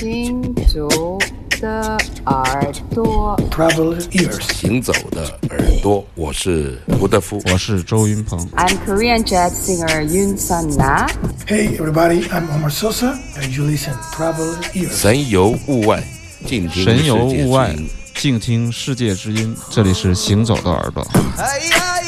行走的耳朵。Traveler ears. 行走的耳朵，我是胡德夫。我是周云鹏。I'm Korean jazz singer Yoon Sun Na. Hey, everybody, I'm Omar Sosa, and you listen Traveler ears. 神游物外，静听神游物外，静听世界之音。这里是行走的耳朵。哎呀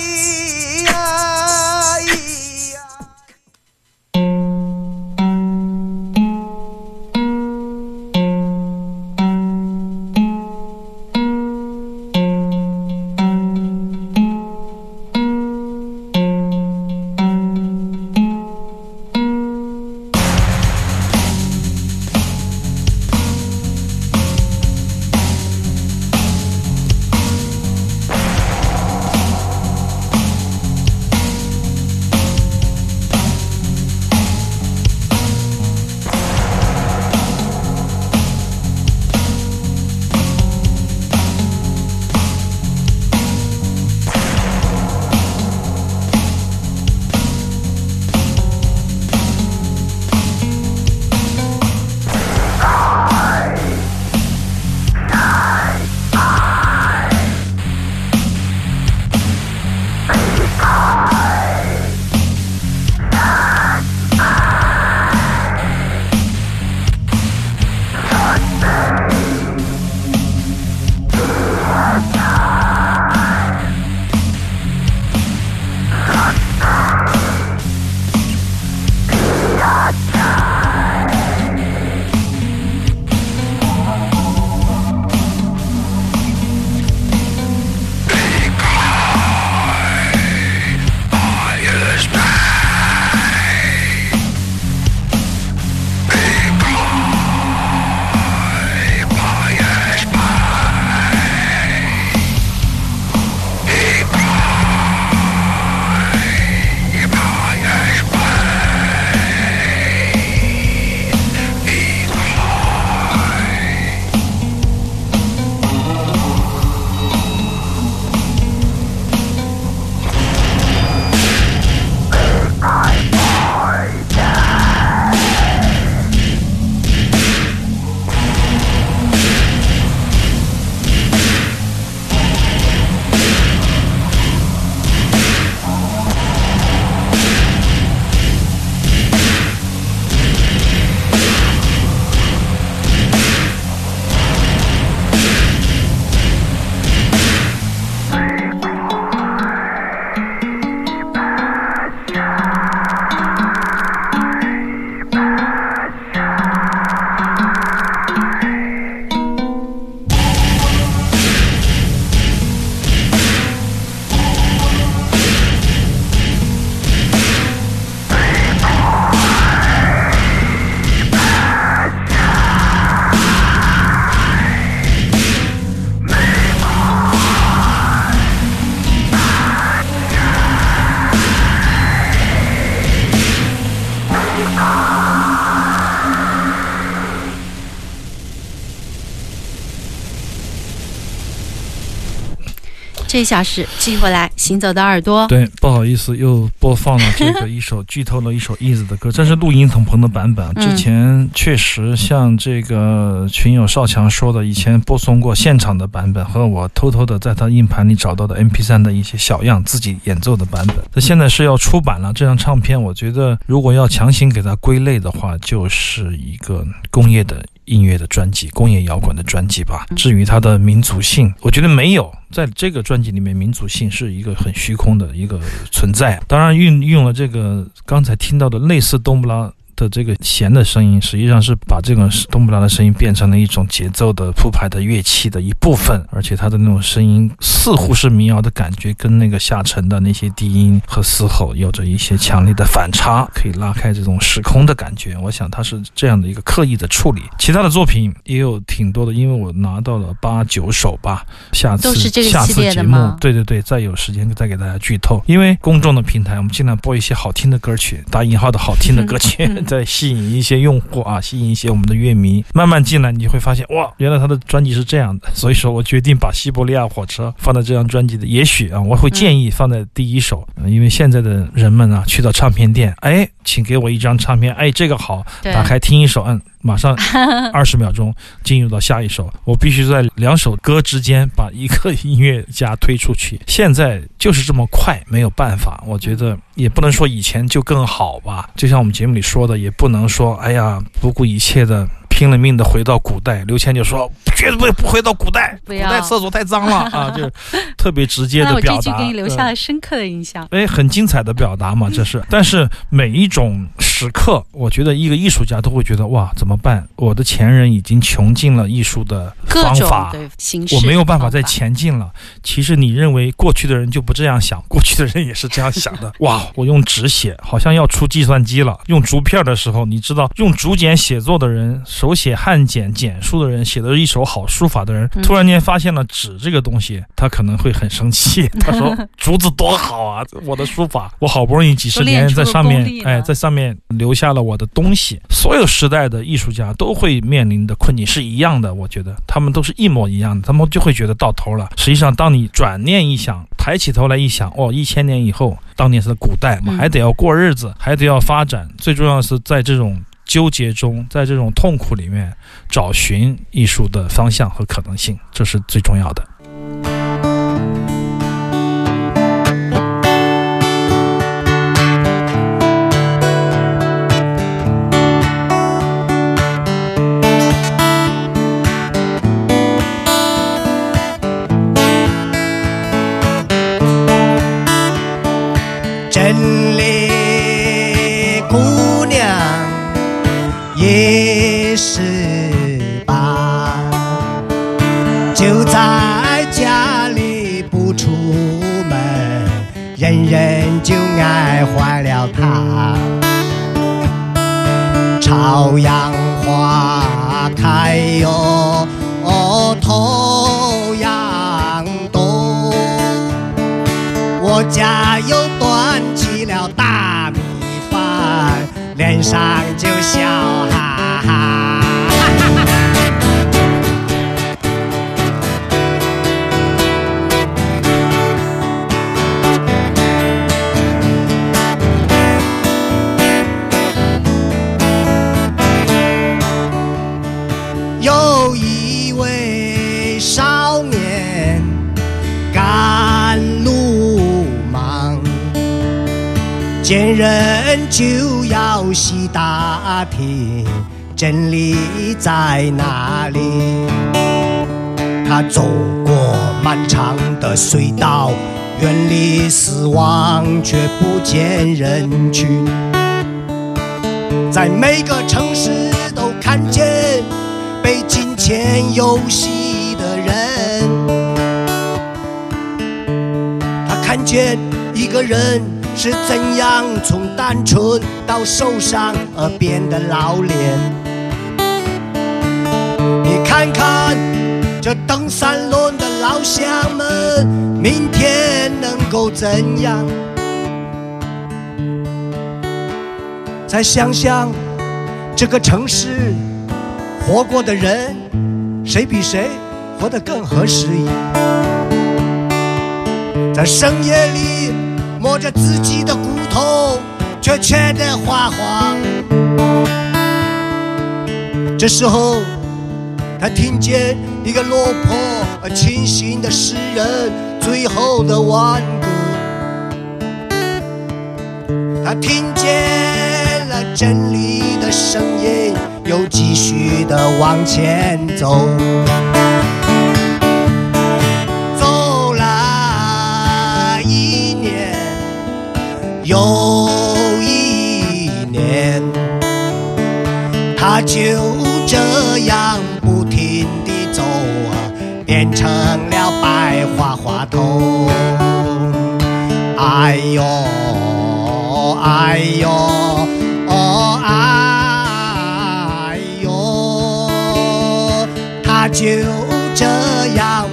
这下是继续回来，行走的耳朵。对，不好意思，又播放了这个一首剧透了一首 Easy 的歌，这是录音筒棚的版本。嗯之前确实像这个群友少强说的，以前播送过现场的版本和我偷偷的在他硬盘里找到的 MP3 的一些小样自己演奏的版本。那现在是要出版了这张唱片，我觉得如果要强行给它归类的话，就是一个工业的音乐的专辑，工业摇滚的专辑吧。至于它的民族性，我觉得没有。在这个专辑里面，民族性是一个很虚空的一个存在。当然，运用了这个刚才听到的类似冬不拉的这个弦的声音，实际上是把这种冬不拉的声音变成了一种节奏的铺排的乐器的一部分，而且它的那种声音似乎是民谣的感觉，跟那个下沉的那些低音和嘶吼有着一些强烈的反差，可以拉开这种时空的感觉。我想它是这样的一个刻意的处理。其他的作品也有挺多的，因为我拿到了八九首吧。下次下系次节目对对对，再有时间再给大家剧透。因为公众的平台，我们尽量播一些好听的歌曲，打引号的好听的歌曲。嗯在吸引一些用户啊，吸引一些我们的乐迷。慢慢进来，你会发现哇，原来他的专辑是这样的。所以说我决定把《西伯利亚火车》放在这张专辑的。也许啊，我会建议放在第一首，呃因为现在的人们啊，去到唱片店，哎，请给我一张唱片，哎，这个好，打开听一首，嗯，马上 二十秒钟进入到下一首，我必须在两首歌之间把一个音乐家推出去。现在就是这么快，没有办法。我觉得也不能说以前就更好吧，就像我们节目里说的，也不能说哎呀不顾一切的。拼了命的回到古代，刘谦就说绝对不回到古代，古代厕所太脏了 啊，就是特别直接的表达。句给你留下呃了深刻的印象。哎，很精彩的表达嘛，这是。但是每一种时刻，我觉得一个艺术家都会觉得哇，怎么办？我的前人已经穷尽了艺术的方法，对形式，我没有办法再前进了。其实你认为过去的人就不这样想，过去的人也是这样想的。哇，我用纸写，好像要出计算机了。用竹片的时候，你知道，用竹简写作的人，手写汉简简书的人，写的是一手好书法的人，嗯突然间发现了纸这个东西，他可能会很生气。他说：“竹子多好啊，我的书法，我好不容易几十年在上面哎，在上面留下了我的东西。所有时代的艺术家都会面临的困境是一样的，我觉得他们都是一模一样的，他们就会觉得到头了。实际上，当你转念一想，抬起头来一想，哦，一千年以后，当年是古代嘛，嗯还得要过日子，还得要发展，最重要的是在这种。纠结中，在这种痛苦里面找寻艺术的方向和可能性，这是最重要的。家又端起了大米饭，脸上就笑哈哈。人就要细打听真理在哪里。他走过漫长的隧道，远离死亡，却不见人群。在每个城市都看见被金钱游戏的人。他看见一个人是怎样从单纯到受伤而变得老练。你看看这蹬三轮的老乡们，明天能够怎样？再想想这个城市活过的人，谁比谁活得更合时宜？在深夜里摸着自己的骨头，却缺得花黄。这时候，他听见一个落魄而清醒的诗人最后的挽歌。他听见了真理的声音，又继续的往前。走又一年，他就这样不停地走啊，变成了白花花头。哎呦，哎呦，哦，哎呦，他就这样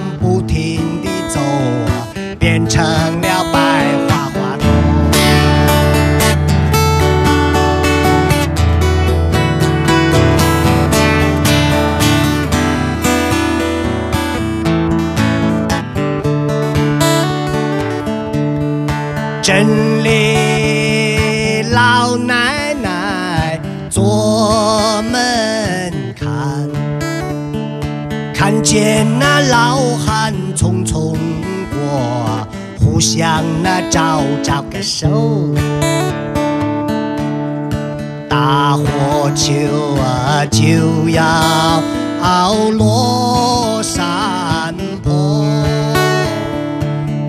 老汉匆匆过，互相那招招个手。大火球啊就要落山坡，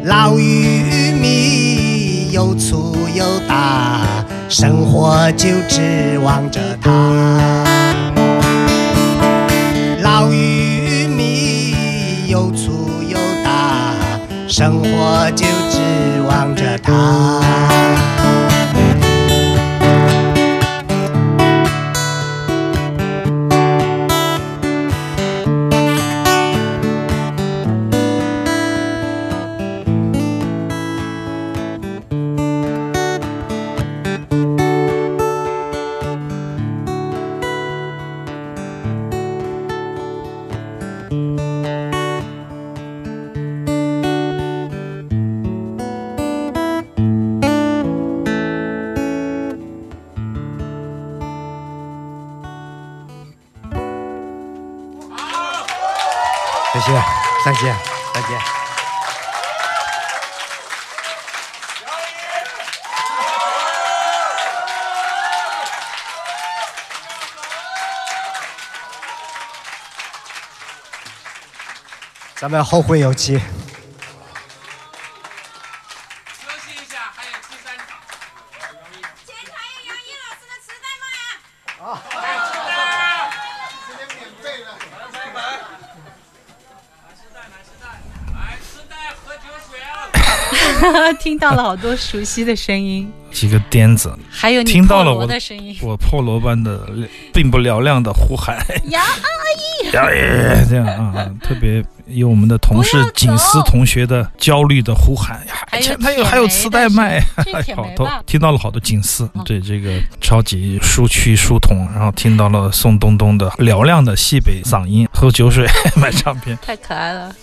老玉米又粗又大，生活就指望着它。生活就指望着它。再见，再见。咱们后会有期。检查一下杨毅老师的磁带吗？听到了好多熟悉的声音，几个颠子，还有你听到了我的声音。我破锣般的并不嘹亮的呼喊，杨呀耶这样啊，特别有我们的同事景思同学的焦虑的呼喊。呀，还有前他有还有磁带卖，好多听到了好多景思哦对这个超级书区书童，然后听到了宋冬冬的嘹亮的西北嗓音，喝酒水 买唱片，太可爱了。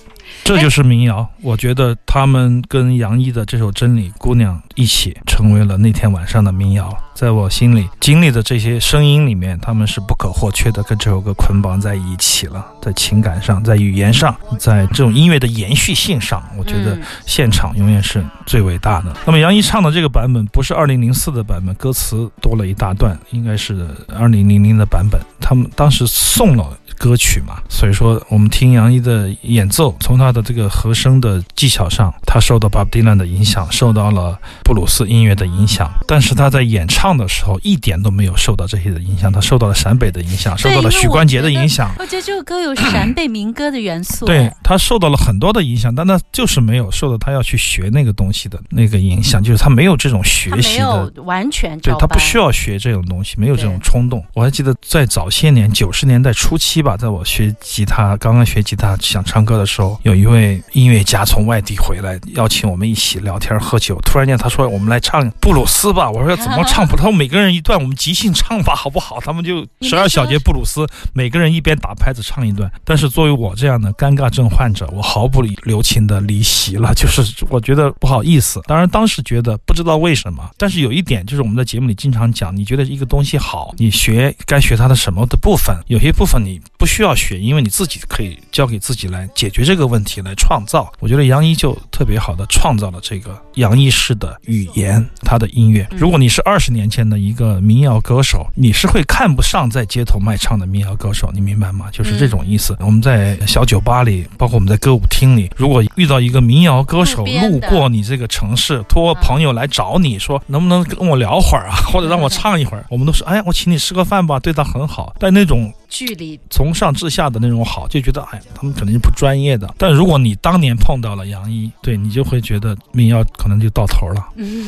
这就是民谣。我觉得他们跟杨毅的这首《真理姑娘》一起成为了那天晚上的民谣。在我心里，经历的这些声音里面，他们是不可或缺的，跟这首歌捆绑在一起了。在情感上，在语言上，在这种音乐的延续性上，我觉得嗯现场永远是最伟大的。那么杨一唱的这个版本不是二零零四的版本，歌词多了一大段，应该是二零零零的版本。他们当时送了歌曲嘛，所以说我们听杨一的演奏，从他的这个和声的技巧上，他受到 Bob Dylan 的影响，受到了布鲁斯音乐的影响，但是他在演唱的时候一点都没有受到这些的影响，他受到了陕北的影响，受到了许冠杰的影响。我觉得这首歌有陕北民歌的元素。对哎他受到了很多的影响，但他就是没有受到他要去学那个东西的那个影响，就是他没有这种学习的有完全对他不需要学这种东西，没有这种冲动。我还记得在早些年九十年代初期吧，在我学吉他刚刚学吉他想唱歌的时候，有一位音乐家从外地回来，邀请我们一起聊天喝酒。突然间他说：“我们来唱布鲁斯吧。”我说：“怎么唱布？”他们：“每个人一段，我们即兴唱吧，好不好？”他们就十二小节布鲁斯，每个人一边打拍子唱一段。但是作为我这样的尴尬症患者，我毫不留情的离席了，就是我觉得不好意思。当然当时觉得不知道为什么，但是有一点就是我们在节目里经常讲，你觉得一个东西好，你学该学它的什么的部分，有些部分你不需要学，因为你自己可以交给自己来解决这个问题，来创造。我觉得杨一就特别好的创造了这个杨一式的语言，他的音乐。如果你是二十年前的一个民谣歌手，你是会看不上在街头卖唱的民谣歌手，你明白吗？就是这种意思。我们在小酒吧里，包括我们在歌舞厅里，如果遇到一个民谣歌手路过你这个城市，托朋友来找你说能不能跟我聊会儿啊，或者让我唱一会儿，我们都说哎，我请你吃个饭吧，对他很好。但那种距离从上至下的那种好，就觉得哎，他们可能是不专业的。但如果你当年碰到了杨一，对你就会觉得民谣可能就到头了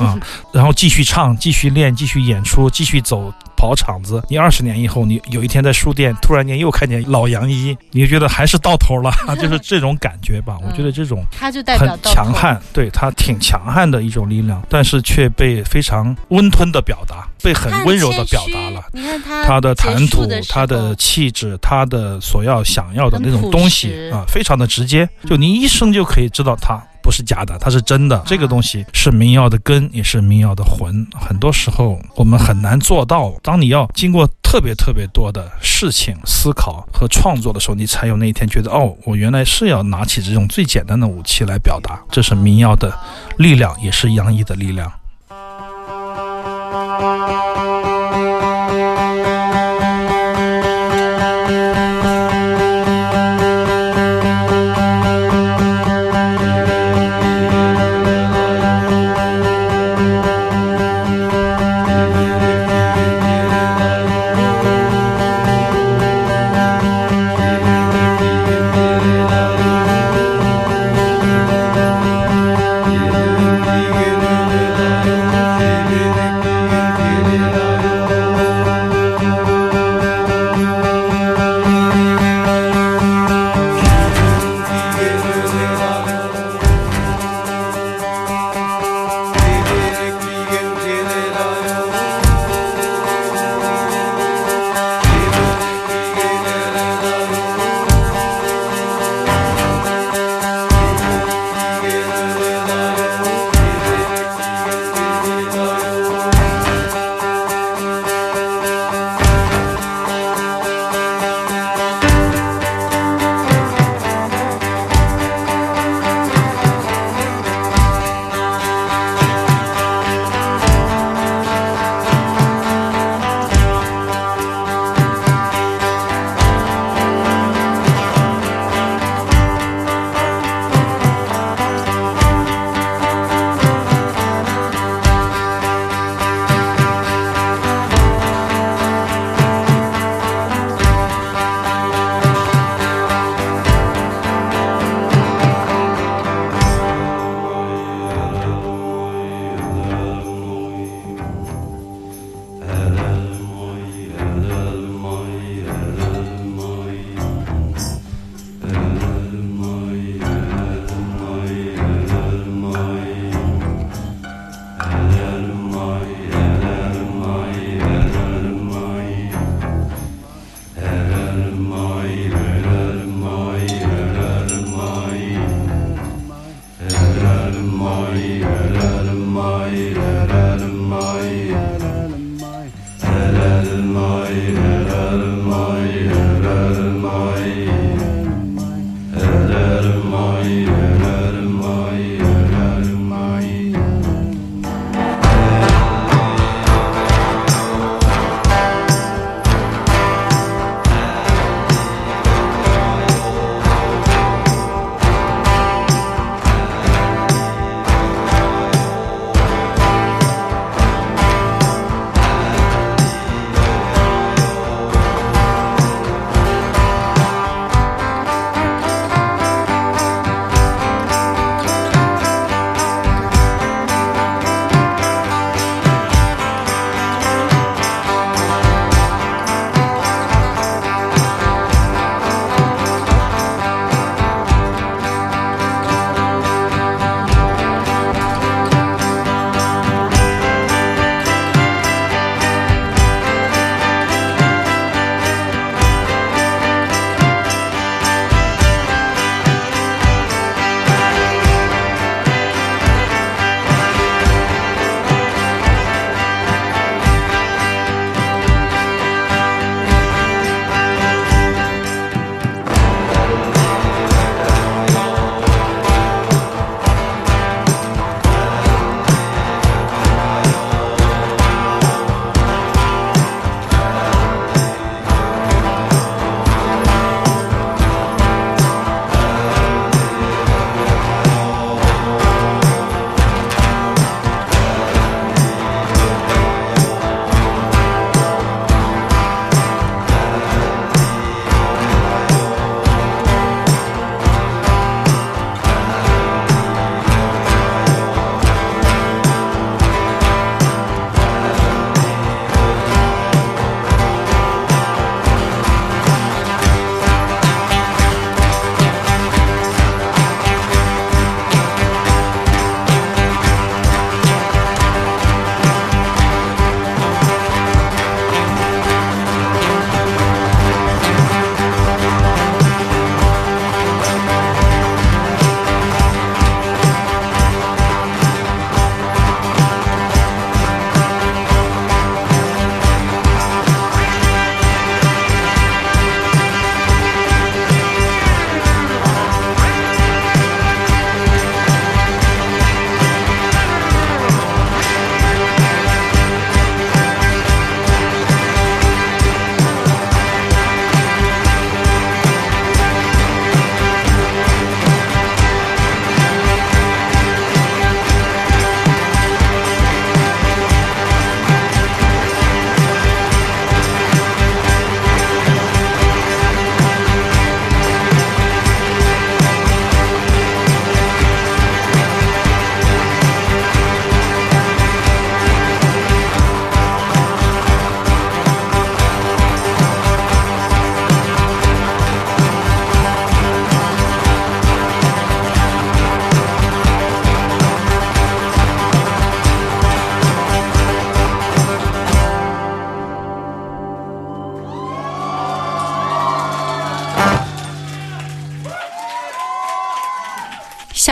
啊，然后继续唱，继续练，继续演出，继续走跑场子。你二十年以后，你有一天在书店突然间又看见老杨一，你就觉得还是到头了，就是这种感觉吧。我觉得这种他就代表很。强悍，对他挺强悍的一种力量，但是却被非常温吞的表达，被很温柔的表达了。你看他他的谈吐他的气质、他的所要想要的那种东西啊，非常的直接，就你一生就可以知道他不是假的，它是真的。这个东西是民谣的根，也是民谣的魂。很多时候我们很难做到。当你要经过特别特别多的事情思考和创作的时候，你才有那一天觉得，哦，我原来是要拿起这种最简单的武器来表达。这是民谣的力量，也是洋溢的力量。Maria.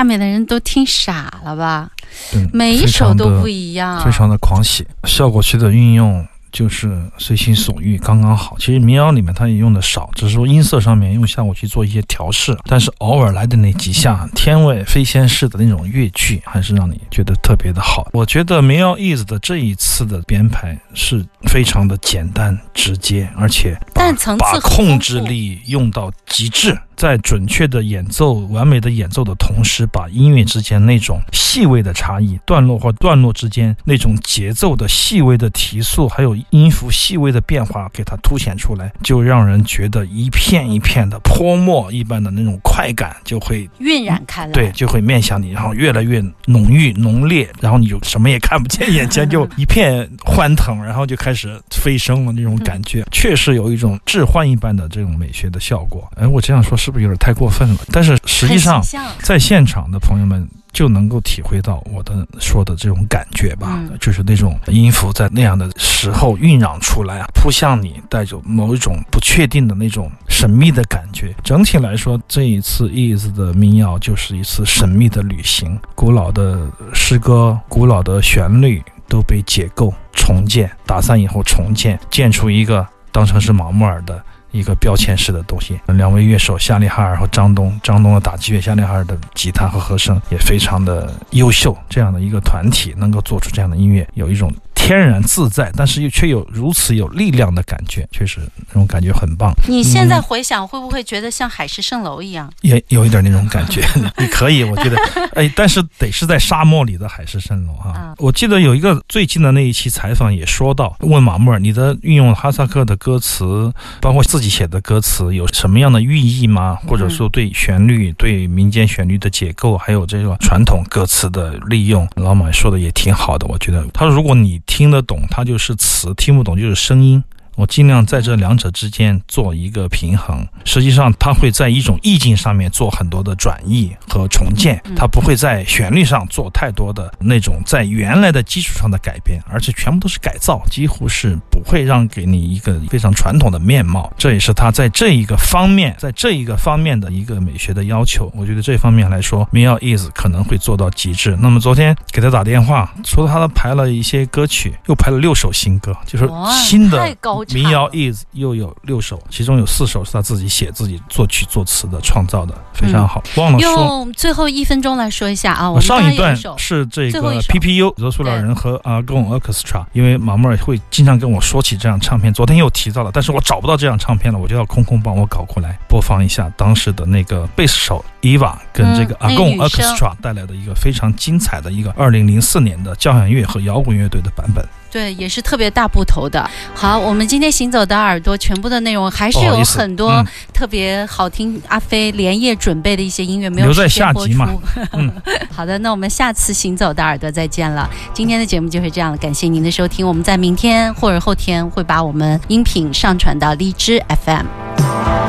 面的人都听傻了吧？嗯每一首都不一样，非常的狂喜。效果器的运用就是随心所欲，刚刚好。其实民谣里面它也用的少，只是说音色上面用效果器做一些调试，但是偶尔来的那几下天外飞仙式的那种乐句，还是让你觉得特别的好。我觉得民谣 is 的这一次的编排是非常的简单直接，而且把但层次把控制力用到极致。在准确的演奏、完美的演奏的同时，把音乐之间那种细微的差异、段落或段落之间那种节奏的细微的提速，还有音符细微的变化，给它凸显出来，就让人觉得一片一片的泼墨一般的那种快感就会晕染开来。对，就会面向你，然后越来越浓郁浓烈，然后你就什么也看不见，眼前就一片欢腾，然后就开始飞升了那种感觉，确实有一种致幻一般的这种美学的效果。哎，我这样说是不是有点太过分了？但是实际上在现场的朋友们就能够体会到我的说的这种感觉吧，嗯就是那种音符在那样的时候酝酿出来啊，扑向你，带着某一种不确定的那种神秘的感觉。整体来说，这一次 Ease 的民谣就是一次神秘的旅行，古老的诗歌、古老的旋律都被解构、重建，打散以后重建，建出一个当成是马木尔的。一个标签式的东西。两位乐手夏利哈尔和张东，张东的打击乐，夏利哈尔的吉他和和声也非常的优秀。这样的一个团体能够做出这样的音乐，有一种天然自在，但是又却有如此有力量的感觉，确实那种感觉很棒。你现在回想，会不会觉得像海市蜃楼一样？也有一点那种感觉，你可以，我觉得，哎，但是得是在沙漠里的海市蜃楼哈、啊我记得有一个最近的那一期采访也说到，问马穆尔，你的运用哈萨克的歌词，包括自己写的歌词，有什么样的寓意吗？或者说对旋律、对民间旋律的解构，还有这个传统歌词的利用，老马说的也挺好的，我觉得。他说，如果你听听得懂，它就是词；听不懂就是声音。我尽量在这两者之间做一个平衡。实际上，它会在一种意境上面做很多的转译和重建，它不会在旋律上做太多的那种在原来的基础上的改变，而且全部都是改造，几乎是不会让给你一个非常传统的面貌。这也是他在这一个方面，在这一个方面的一个美学的要求。我觉得这方面来说，民谣 is 可能会做到极致。那么昨天给他打电话，说他排了一些歌曲，又排了六首新歌，就是新的太高产民谣 is 又有六首，其中有四首是他自己写、自己作曲作词的，创造的非常好。忘了说。用最后一分钟来说一下啊，我上一段是这个 PPU 柔塑料人和啊跟我 Orchestra，因为马穆尔会经常跟我说起这张唱片，昨天又提到了，但是我找不到这张唱片了，我就要空空帮我搞过来播放一下当时的那个贝斯手 Eva 跟这个嗯那 a 个 g o 女 n 生 Orchestra 带来的一个非常精彩的一个二零零四年的交响乐和摇滚乐队的版本。对，也是特别大部头的。好，我们今天行走的耳朵全部的内容还是有很多嗯特别好听，阿飞连夜准备的一些音乐没有留在时间播下集嘛出 嗯，好的，那我们下次行走的耳朵再见了。今天的节目就是这样了，感谢您的收听。我们在明天或者后天会把我们音频上传到荔枝 FM。